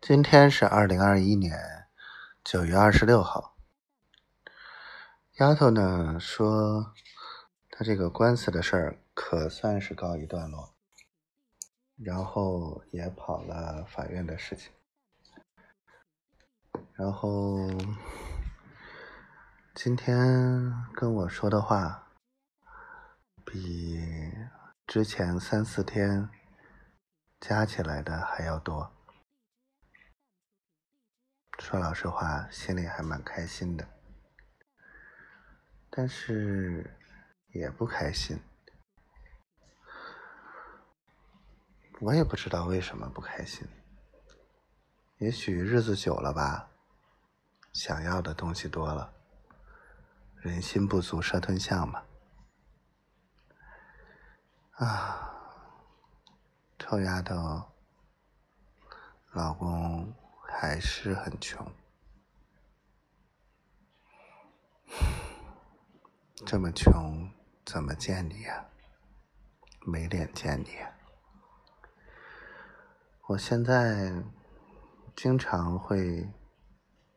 今天是二零二一年九月二十六号。丫头呢说，她这个官司的事儿可算是告一段落，然后也跑了法院的事情，然后今天跟我说的话比之前三四天加起来的还要多。说老实话，心里还蛮开心的，但是也不开心。我也不知道为什么不开心。也许日子久了吧，想要的东西多了，人心不足蛇吞象嘛。啊，臭丫头，老公。还是很穷，这么穷怎么见你呀？没脸见你。我现在经常会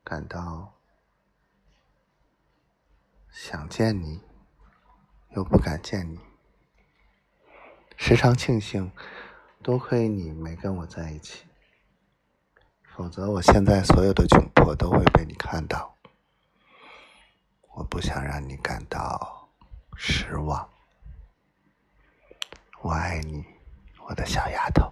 感到想见你，又不敢见你，时常庆幸多亏你没跟我在一起。否则，我现在所有的窘迫都会被你看到。我不想让你感到失望。我爱你，我的小丫头。